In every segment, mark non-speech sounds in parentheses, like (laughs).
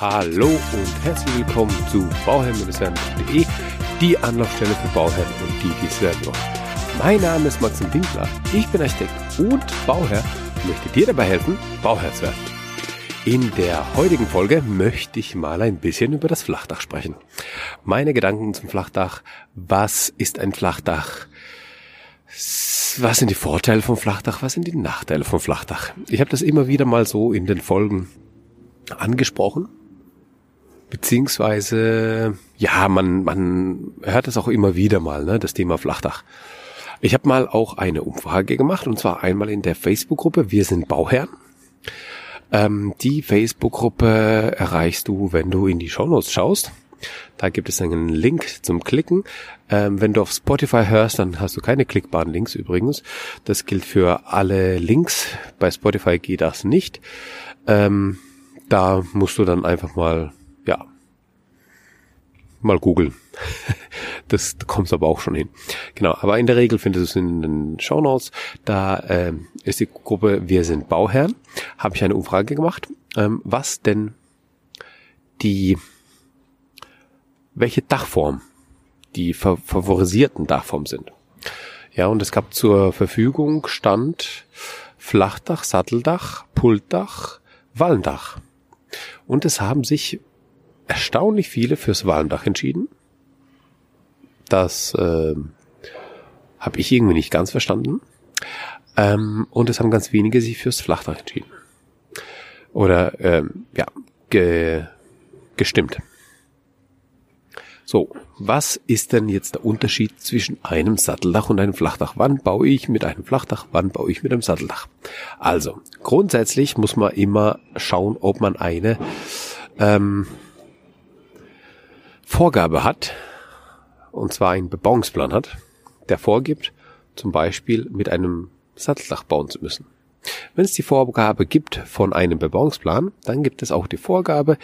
Hallo und herzlich willkommen zu bauherrn-werden.de, die Anlaufstelle für Bauherren und die, die es werden wollen. Mein Name ist Maxim Winkler, ich bin Architekt und Bauherr und möchte dir dabei helfen, Bauherr zu werden. In der heutigen Folge möchte ich mal ein bisschen über das Flachdach sprechen. Meine Gedanken zum Flachdach, was ist ein Flachdach? Was sind die Vorteile vom Flachdach? Was sind die Nachteile vom Flachdach? Ich habe das immer wieder mal so in den Folgen angesprochen Beziehungsweise, ja, man, man hört es auch immer wieder mal, ne, das Thema Flachdach. Ich habe mal auch eine Umfrage gemacht, und zwar einmal in der Facebook-Gruppe Wir sind Bauherren. Ähm, die Facebook-Gruppe erreichst du, wenn du in die Shownotes schaust. Da gibt es einen Link zum Klicken. Ähm, wenn du auf Spotify hörst, dann hast du keine klickbaren Links übrigens. Das gilt für alle Links. Bei Spotify geht das nicht. Ähm, da musst du dann einfach mal mal googeln. (laughs) Das da kommst aber auch schon hin. Genau, aber in der Regel findest du es in den Show Notes. Da ähm, ist die Gruppe Wir sind Bauherren. Habe ich eine Umfrage gemacht, ähm, was denn die, welche Dachform die favorisierten Dachformen sind. Ja, und es gab zur Verfügung stand Flachdach, Satteldach, Pultdach, Wallendach. Und es haben sich erstaunlich viele fürs Walmdach entschieden. Das äh, habe ich irgendwie nicht ganz verstanden. Ähm, und es haben ganz wenige sich fürs Flachdach entschieden. Oder ähm, ja, ge gestimmt. So, was ist denn jetzt der Unterschied zwischen einem Satteldach und einem Flachdach? Wann baue ich mit einem Flachdach? Wann baue ich mit einem Satteldach? Also, grundsätzlich muss man immer schauen, ob man eine ähm, Vorgabe hat, und zwar einen Bebauungsplan hat, der vorgibt, zum Beispiel mit einem Satteldach bauen zu müssen. Wenn es die Vorgabe gibt von einem Bebauungsplan, dann gibt es auch die Vorgabe,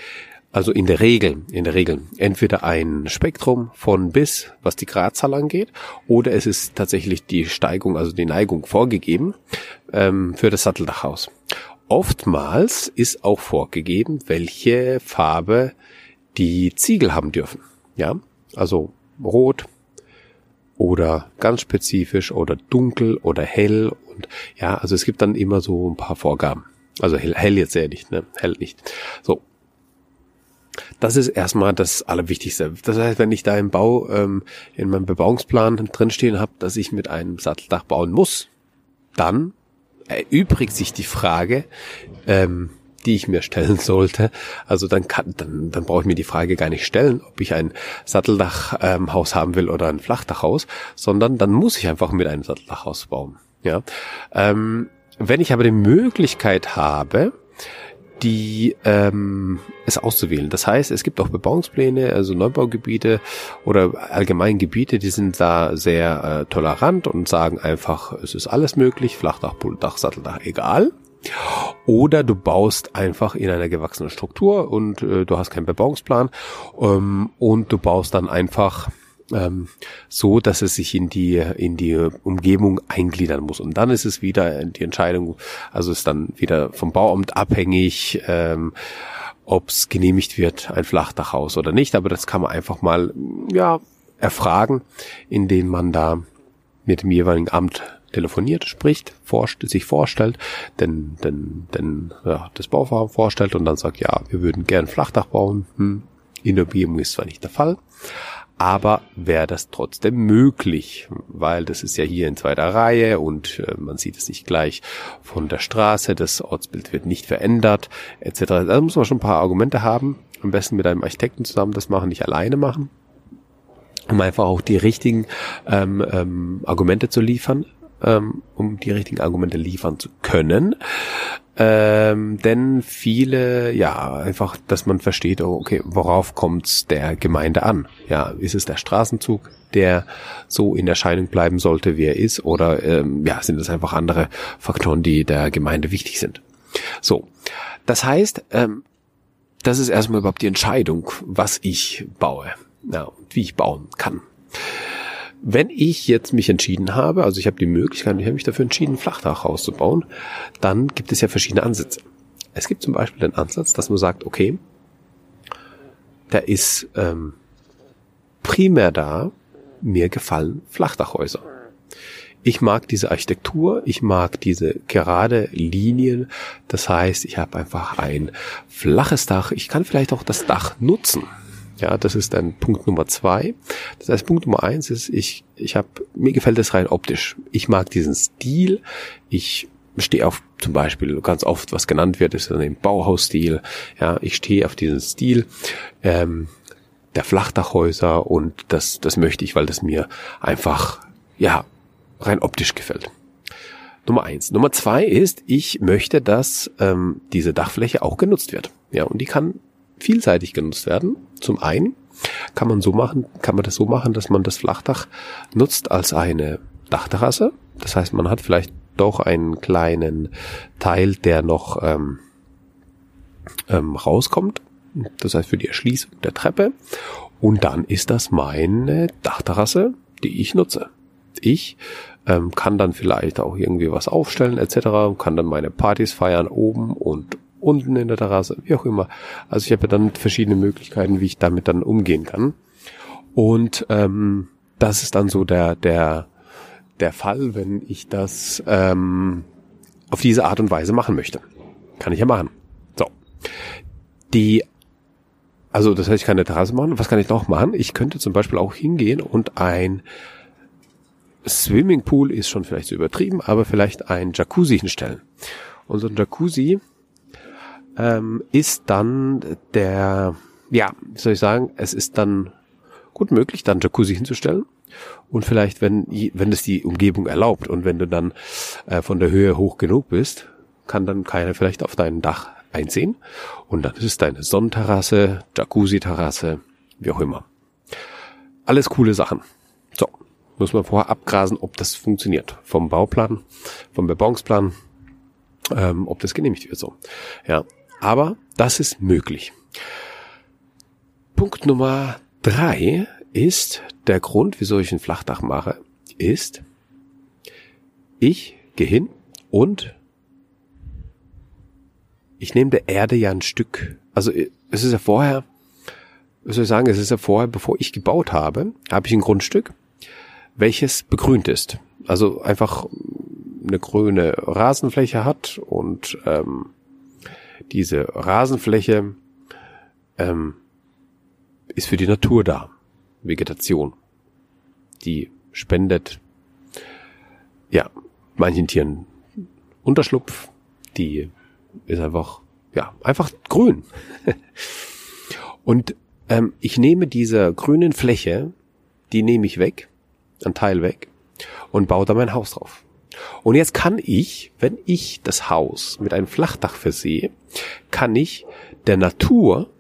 also in der Regel, in der Regel, entweder ein Spektrum von bis, was die Gradzahl angeht, oder es ist tatsächlich die Steigung, also die Neigung vorgegeben ähm, für das Satteldachhaus. Oftmals ist auch vorgegeben, welche Farbe die Ziegel haben dürfen. Ja, also rot oder ganz spezifisch oder dunkel oder hell und ja, also es gibt dann immer so ein paar Vorgaben. Also hell, hell jetzt sehr nicht, ne? Hell nicht. So. Das ist erstmal das Allerwichtigste. Das heißt, wenn ich da im Bau, ähm, in meinem Bebauungsplan drinstehen habe, dass ich mit einem Satteldach bauen muss, dann erübrigt sich die Frage, ähm, die ich mir stellen sollte. Also dann kann, dann, dann brauche ich mir die Frage gar nicht stellen, ob ich ein Satteldachhaus ähm, haben will oder ein Flachdachhaus, sondern dann muss ich einfach mit einem Satteldachhaus bauen. Ja, ähm, wenn ich aber die Möglichkeit habe, die ähm, es auszuwählen. Das heißt, es gibt auch Bebauungspläne, also Neubaugebiete oder allgemein Gebiete, die sind da sehr äh, tolerant und sagen einfach, es ist alles möglich, Flachdach, Pultdach, Satteldach, egal. Oder du baust einfach in einer gewachsenen Struktur und äh, du hast keinen Bebauungsplan ähm, und du baust dann einfach ähm, so, dass es sich in die in die Umgebung eingliedern muss. Und dann ist es wieder die Entscheidung, also ist dann wieder vom Bauamt abhängig, ähm, ob es genehmigt wird, ein Flachdachhaus oder nicht. Aber das kann man einfach mal ja erfragen, indem man da mit dem jeweiligen Amt telefoniert, spricht, forscht, sich vorstellt, denn, denn, denn ja, das Bauvorhaben vorstellt und dann sagt, ja, wir würden gern Flachdach bauen. Hm, in der Umgebung ist zwar nicht der Fall, aber wäre das trotzdem möglich, weil das ist ja hier in zweiter Reihe und äh, man sieht es nicht gleich von der Straße, das Ortsbild wird nicht verändert, etc. Da muss man schon ein paar Argumente haben, am besten mit einem Architekten zusammen das machen, nicht alleine machen, um einfach auch die richtigen ähm, ähm, Argumente zu liefern, ähm, um die richtigen Argumente liefern zu können. Ähm, denn viele, ja, einfach, dass man versteht, oh, okay, worauf kommt's der Gemeinde an? Ja, ist es der Straßenzug, der so in Erscheinung bleiben sollte, wie er ist, oder ähm, ja, sind es einfach andere Faktoren, die der Gemeinde wichtig sind? So, das heißt, ähm, das ist erstmal überhaupt die Entscheidung, was ich baue, ja, und wie ich bauen kann. Wenn ich jetzt mich entschieden habe, also ich habe die Möglichkeit, ich habe mich dafür entschieden, ein Flachdachhaus zu bauen, dann gibt es ja verschiedene Ansätze. Es gibt zum Beispiel den Ansatz, dass man sagt, okay, der ist ähm, primär da, mir gefallen Flachdachhäuser. Ich mag diese Architektur, ich mag diese gerade Linien. Das heißt, ich habe einfach ein flaches Dach. Ich kann vielleicht auch das Dach nutzen. Ja, das ist dann Punkt Nummer zwei. Das heißt, Punkt Nummer eins ist, ich, ich habe, mir gefällt es rein optisch. Ich mag diesen Stil. Ich stehe auf zum Beispiel ganz oft, was genannt wird, ist dann im Bauhausstil. Ja, ich stehe auf diesen Stil. Ähm, der Flachdachhäuser und das, das möchte ich, weil das mir einfach, ja, rein optisch gefällt. Nummer eins. Nummer zwei ist, ich möchte, dass ähm, diese Dachfläche auch genutzt wird. Ja, und die kann vielseitig genutzt werden. Zum einen kann man so machen, kann man das so machen, dass man das Flachdach nutzt als eine Dachterrasse. Das heißt, man hat vielleicht doch einen kleinen Teil, der noch ähm, ähm, rauskommt. Das heißt für die Erschließung der Treppe. Und dann ist das meine Dachterrasse, die ich nutze ich, ähm, kann dann vielleicht auch irgendwie was aufstellen etc., kann dann meine Partys feiern oben und unten in der Terrasse, wie auch immer. Also ich habe ja dann verschiedene Möglichkeiten, wie ich damit dann umgehen kann. Und ähm, das ist dann so der der der Fall, wenn ich das ähm, auf diese Art und Weise machen möchte. Kann ich ja machen. So. Die also das heißt, ich kann eine Terrasse machen. Was kann ich noch machen? Ich könnte zum Beispiel auch hingehen und ein Swimmingpool ist schon vielleicht so übertrieben, aber vielleicht ein Jacuzzi hinstellen. Und so ein Jacuzzi ähm, ist dann der, ja, wie soll ich sagen, es ist dann gut möglich, dann Jacuzzi hinzustellen. Und vielleicht, wenn, wenn es die Umgebung erlaubt und wenn du dann äh, von der Höhe hoch genug bist, kann dann keiner vielleicht auf dein Dach einsehen. Und dann ist es deine Sonnenterrasse, Jacuzzi-Terrasse, wie auch immer. Alles coole Sachen muss man vorher abgrasen, ob das funktioniert. Vom Bauplan, vom Bebauungsplan, ähm, ob das genehmigt wird so. Ja, aber das ist möglich. Punkt Nummer drei ist der Grund, wieso ich ein Flachdach mache, ist, ich gehe hin und ich nehme der Erde ja ein Stück. Also es ist ja vorher, was soll ich sagen, es ist ja vorher, bevor ich gebaut habe, habe ich ein Grundstück welches begrünt ist. Also einfach eine grüne Rasenfläche hat und ähm, diese Rasenfläche ähm, ist für die Natur da. Vegetation. Die spendet ja manchen Tieren Unterschlupf. Die ist einfach ja einfach grün. (laughs) und ähm, ich nehme diese grünen Fläche, die nehme ich weg ein Teil weg und baue da mein Haus drauf. Und jetzt kann ich, wenn ich das Haus mit einem Flachdach versehe, kann ich der Natur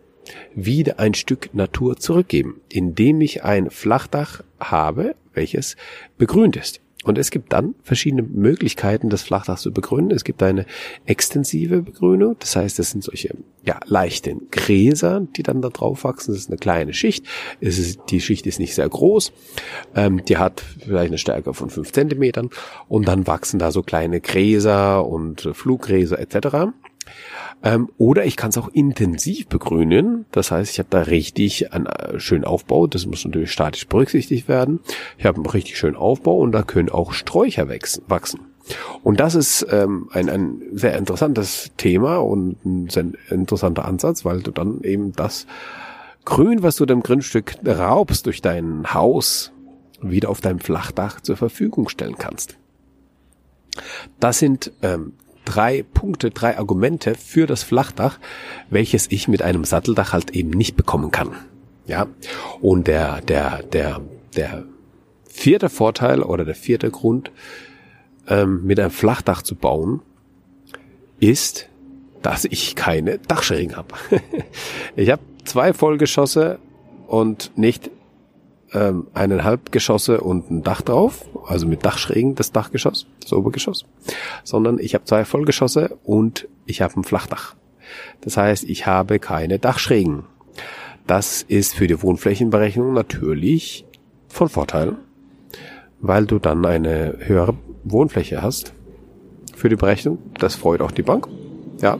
wieder ein Stück Natur zurückgeben, indem ich ein Flachdach habe, welches begrünt ist. Und es gibt dann verschiedene Möglichkeiten, das Flachdach zu begrünen. Es gibt eine extensive Begrünung, das heißt, es sind solche ja, leichte Gräser, die dann da drauf wachsen. Das ist eine kleine Schicht. Es ist, die Schicht ist nicht sehr groß. Ähm, die hat vielleicht eine Stärke von fünf Zentimetern. Und dann wachsen da so kleine Gräser und Fluggräser etc. Ähm, oder ich kann es auch intensiv begrünen. Das heißt, ich habe da richtig einen äh, schönen Aufbau. Das muss natürlich statisch berücksichtigt werden. Ich habe einen richtig schönen Aufbau und da können auch Sträucher wachsen. Und das ist ähm, ein, ein sehr interessantes Thema und ein sehr interessanter Ansatz, weil du dann eben das Grün, was du dem Grundstück raubst durch dein Haus, wieder auf deinem Flachdach zur Verfügung stellen kannst. Das sind ähm, drei Punkte, drei Argumente für das Flachdach, welches ich mit einem Satteldach halt eben nicht bekommen kann. Ja, und der, der, der, der vierte Vorteil oder der vierte Grund, ähm, mit einem Flachdach zu bauen, ist, dass ich keine Dachschrägen habe. (laughs) ich habe zwei Vollgeschosse und nicht ähm, eineinhalb Geschosse und ein Dach drauf, also mit Dachschrägen das Dachgeschoss, das Obergeschoss, sondern ich habe zwei Vollgeschosse und ich habe ein Flachdach. Das heißt, ich habe keine Dachschrägen. Das ist für die Wohnflächenberechnung natürlich von Vorteil, weil du dann eine höhere Wohnfläche hast für die Berechnung. Das freut auch die Bank, ja,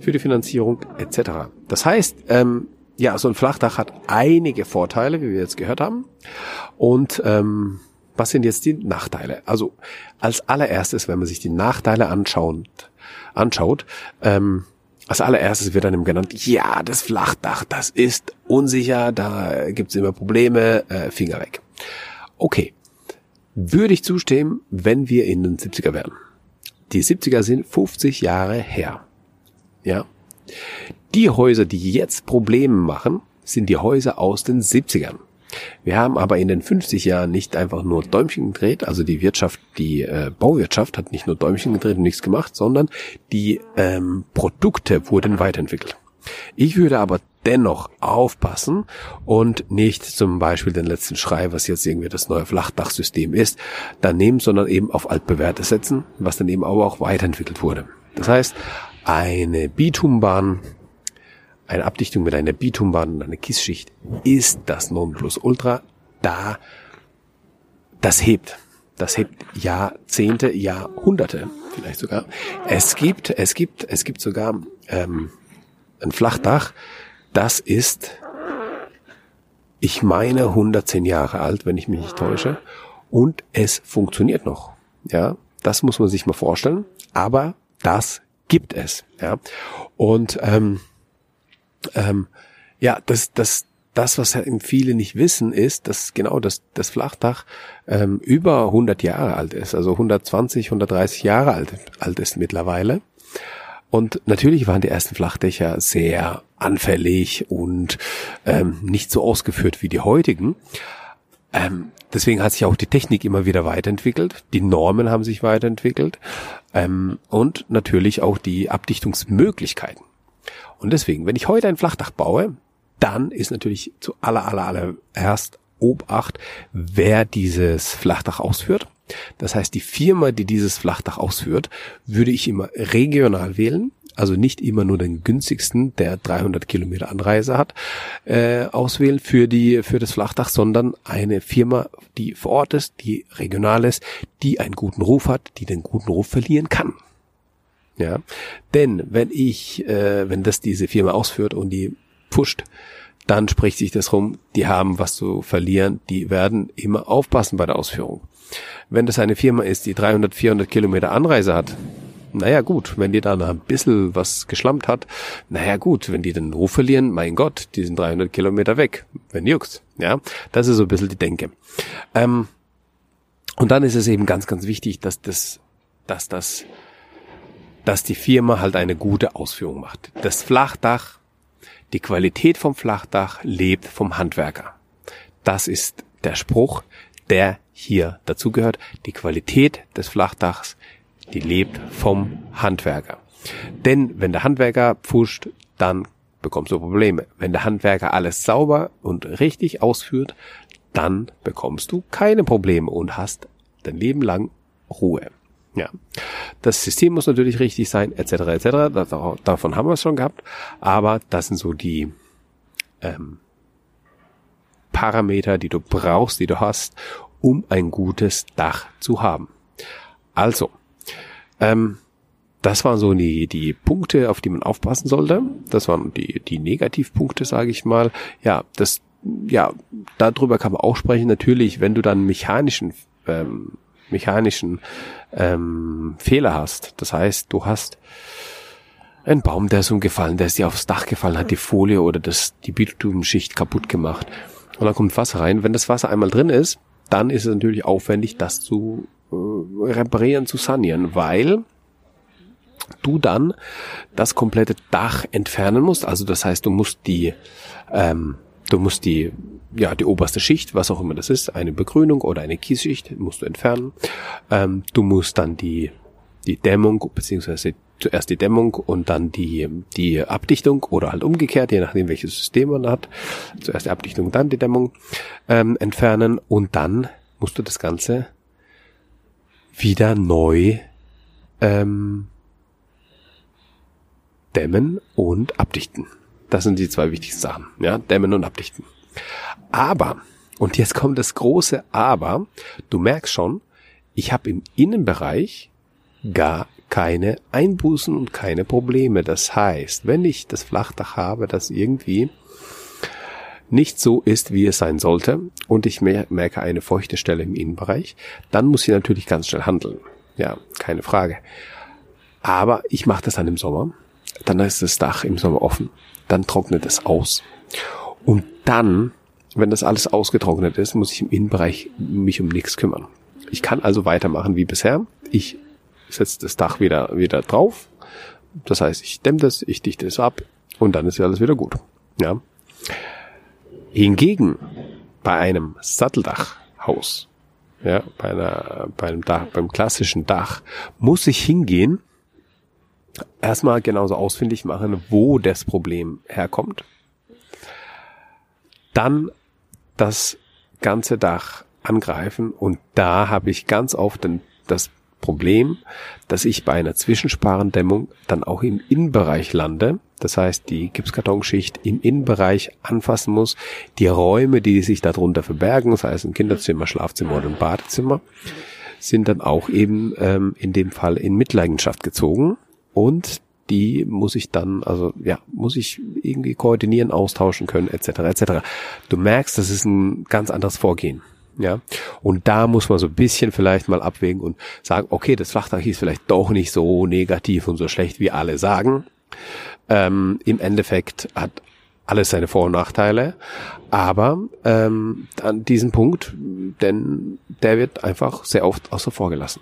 für die Finanzierung etc. Das heißt, ähm, ja, so ein Flachdach hat einige Vorteile, wie wir jetzt gehört haben. Und ähm, was sind jetzt die Nachteile? Also als allererstes, wenn man sich die Nachteile anschaut, anschaut, ähm, als allererstes wird einem genannt, ja, das Flachdach, das ist unsicher, da gibt's immer Probleme, äh, Finger weg. Okay, würde ich zustimmen, wenn wir in den 70er wären. Die 70er sind 50 Jahre her. Ja. Die Häuser, die jetzt Probleme machen, sind die Häuser aus den 70ern. Wir haben aber in den 50 Jahren nicht einfach nur Däumchen gedreht, also die Wirtschaft, die äh, Bauwirtschaft hat nicht nur Däumchen gedreht und nichts gemacht, sondern die ähm, Produkte wurden weiterentwickelt. Ich würde aber dennoch aufpassen und nicht zum Beispiel den letzten Schrei, was jetzt irgendwie das neue Flachdachsystem ist, dann nehmen, sondern eben auf altbewährte setzen, was dann eben aber auch weiterentwickelt wurde. Das heißt, eine Bitumbahn eine Abdichtung mit einer Bitumbahn und einer Kissschicht ist das Nonplusultra. Da, das hebt. Das hebt Jahrzehnte, Jahrhunderte vielleicht sogar. Es gibt, es gibt, es gibt sogar ähm, ein Flachdach, das ist, ich meine, 110 Jahre alt, wenn ich mich nicht täusche. Und es funktioniert noch. Ja, das muss man sich mal vorstellen. Aber das gibt es. Ja, und ähm, ähm, ja, das, das, das, was eben viele nicht wissen, ist, dass genau das, das Flachdach ähm, über 100 Jahre alt ist, also 120, 130 Jahre alt, alt ist mittlerweile. Und natürlich waren die ersten Flachdächer sehr anfällig und ähm, nicht so ausgeführt wie die heutigen. Ähm, deswegen hat sich auch die Technik immer wieder weiterentwickelt, die Normen haben sich weiterentwickelt ähm, und natürlich auch die Abdichtungsmöglichkeiten. Und deswegen, wenn ich heute ein Flachdach baue, dann ist natürlich zu aller, aller, aller erst Obacht, wer dieses Flachdach ausführt. Das heißt, die Firma, die dieses Flachdach ausführt, würde ich immer regional wählen. Also nicht immer nur den günstigsten, der 300 Kilometer Anreise hat, äh, auswählen für die für das Flachdach, sondern eine Firma, die vor Ort ist, die regional ist, die einen guten Ruf hat, die den guten Ruf verlieren kann. Ja, denn wenn ich, äh, wenn das diese Firma ausführt und die pusht, dann spricht sich das rum, die haben was zu verlieren, die werden immer aufpassen bei der Ausführung. Wenn das eine Firma ist, die 300, 400 Kilometer Anreise hat, naja gut, wenn die dann ein bisschen was geschlampt hat, naja gut, wenn die den Ruf verlieren, mein Gott, die sind 300 Kilometer weg, wenn juckt, ja, das ist so ein bisschen die Denke. Ähm, und dann ist es eben ganz, ganz wichtig, dass das, dass das dass die Firma halt eine gute Ausführung macht. Das Flachdach, die Qualität vom Flachdach lebt vom Handwerker. Das ist der Spruch, der hier dazugehört. Die Qualität des Flachdachs, die lebt vom Handwerker. Denn wenn der Handwerker pfuscht, dann bekommst du Probleme. Wenn der Handwerker alles sauber und richtig ausführt, dann bekommst du keine Probleme und hast dein Leben lang Ruhe. Ja. Das System muss natürlich richtig sein, etc. etc. Davon haben wir es schon gehabt. Aber das sind so die ähm, Parameter, die du brauchst, die du hast, um ein gutes Dach zu haben. Also, ähm, das waren so die, die Punkte, auf die man aufpassen sollte. Das waren die, die Negativpunkte, sage ich mal. Ja, das, ja, darüber kann man auch sprechen. Natürlich, wenn du dann mechanischen ähm, mechanischen ähm, Fehler hast. Das heißt, du hast einen Baum, der ist umgefallen, der ist dir aufs Dach gefallen, hat die Folie oder das, die Bitumenschicht kaputt gemacht. Und dann kommt Wasser rein. Wenn das Wasser einmal drin ist, dann ist es natürlich aufwendig, das zu reparieren, zu sanieren, weil du dann das komplette Dach entfernen musst. Also das heißt, du musst die, ähm, du musst die ja, die oberste Schicht, was auch immer das ist, eine Begrünung oder eine Kiesschicht, musst du entfernen. Ähm, du musst dann die, die Dämmung, beziehungsweise zuerst die Dämmung und dann die, die Abdichtung oder halt umgekehrt, je nachdem welches System man hat. Zuerst die Abdichtung, dann die Dämmung ähm, entfernen und dann musst du das Ganze wieder neu ähm, dämmen und abdichten. Das sind die zwei wichtigsten Sachen. Ja, dämmen und abdichten. Aber, und jetzt kommt das große Aber, du merkst schon, ich habe im Innenbereich gar keine Einbußen und keine Probleme. Das heißt, wenn ich das Flachdach habe, das irgendwie nicht so ist, wie es sein sollte und ich merke eine feuchte Stelle im Innenbereich, dann muss ich natürlich ganz schnell handeln. Ja, keine Frage. Aber ich mache das dann im Sommer. Dann ist das Dach im Sommer offen. Dann trocknet es aus. Und dann, wenn das alles ausgetrocknet ist, muss ich im Innenbereich mich um nichts kümmern. Ich kann also weitermachen wie bisher. Ich setze das Dach wieder, wieder drauf. Das heißt, ich dämme das, ich dichte es ab und dann ist ja alles wieder gut. Ja. Hingegen bei einem Satteldachhaus, ja, bei einer, bei einem Dach, beim klassischen Dach, muss ich hingehen, erstmal genauso ausfindig machen, wo das Problem herkommt. Dann das ganze Dach angreifen und da habe ich ganz oft den, das Problem, dass ich bei einer Zwischensparendämmung dann auch im Innenbereich lande. Das heißt, die Gipskartonschicht im Innenbereich anfassen muss. Die Räume, die sich darunter verbergen, sei es ein Kinderzimmer, Schlafzimmer oder ein Badezimmer, sind dann auch eben ähm, in dem Fall in Mitleidenschaft gezogen. Und die muss ich dann, also ja, muss ich irgendwie koordinieren, austauschen können, etc. etc. Du merkst, das ist ein ganz anderes Vorgehen. Ja, und da muss man so ein bisschen vielleicht mal abwägen und sagen, okay, das Flachdach ist vielleicht doch nicht so negativ und so schlecht, wie alle sagen. Ähm, Im Endeffekt hat alles seine Vor- und Nachteile, aber ähm, an diesem Punkt, denn der wird einfach sehr oft außer vor gelassen.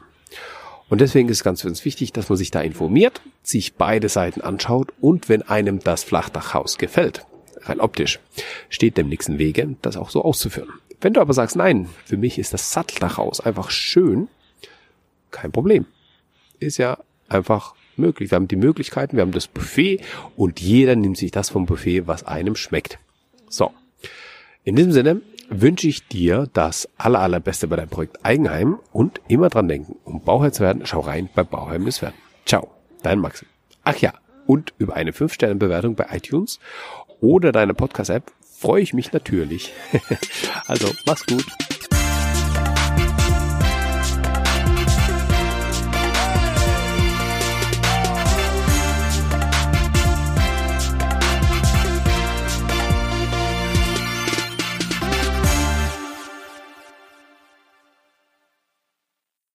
Und deswegen ist es ganz, ganz wichtig, dass man sich da informiert, sich beide Seiten anschaut und wenn einem das Flachdachhaus gefällt, rein optisch, steht dem im Wege, das auch so auszuführen. Wenn du aber sagst, nein, für mich ist das Satteldachhaus einfach schön, kein Problem. Ist ja einfach möglich. Wir haben die Möglichkeiten, wir haben das Buffet und jeder nimmt sich das vom Buffet, was einem schmeckt. So. In diesem Sinne wünsche ich dir das aller, allerbeste bei deinem Projekt Eigenheim und immer dran denken, um Bauherr zu werden, schau rein bei Bauherr ist werden. Ciao, dein Maxim. Ach ja, und über eine 5-Sterne-Bewertung bei iTunes oder deine Podcast-App freue ich mich natürlich. (laughs) also, mach's gut.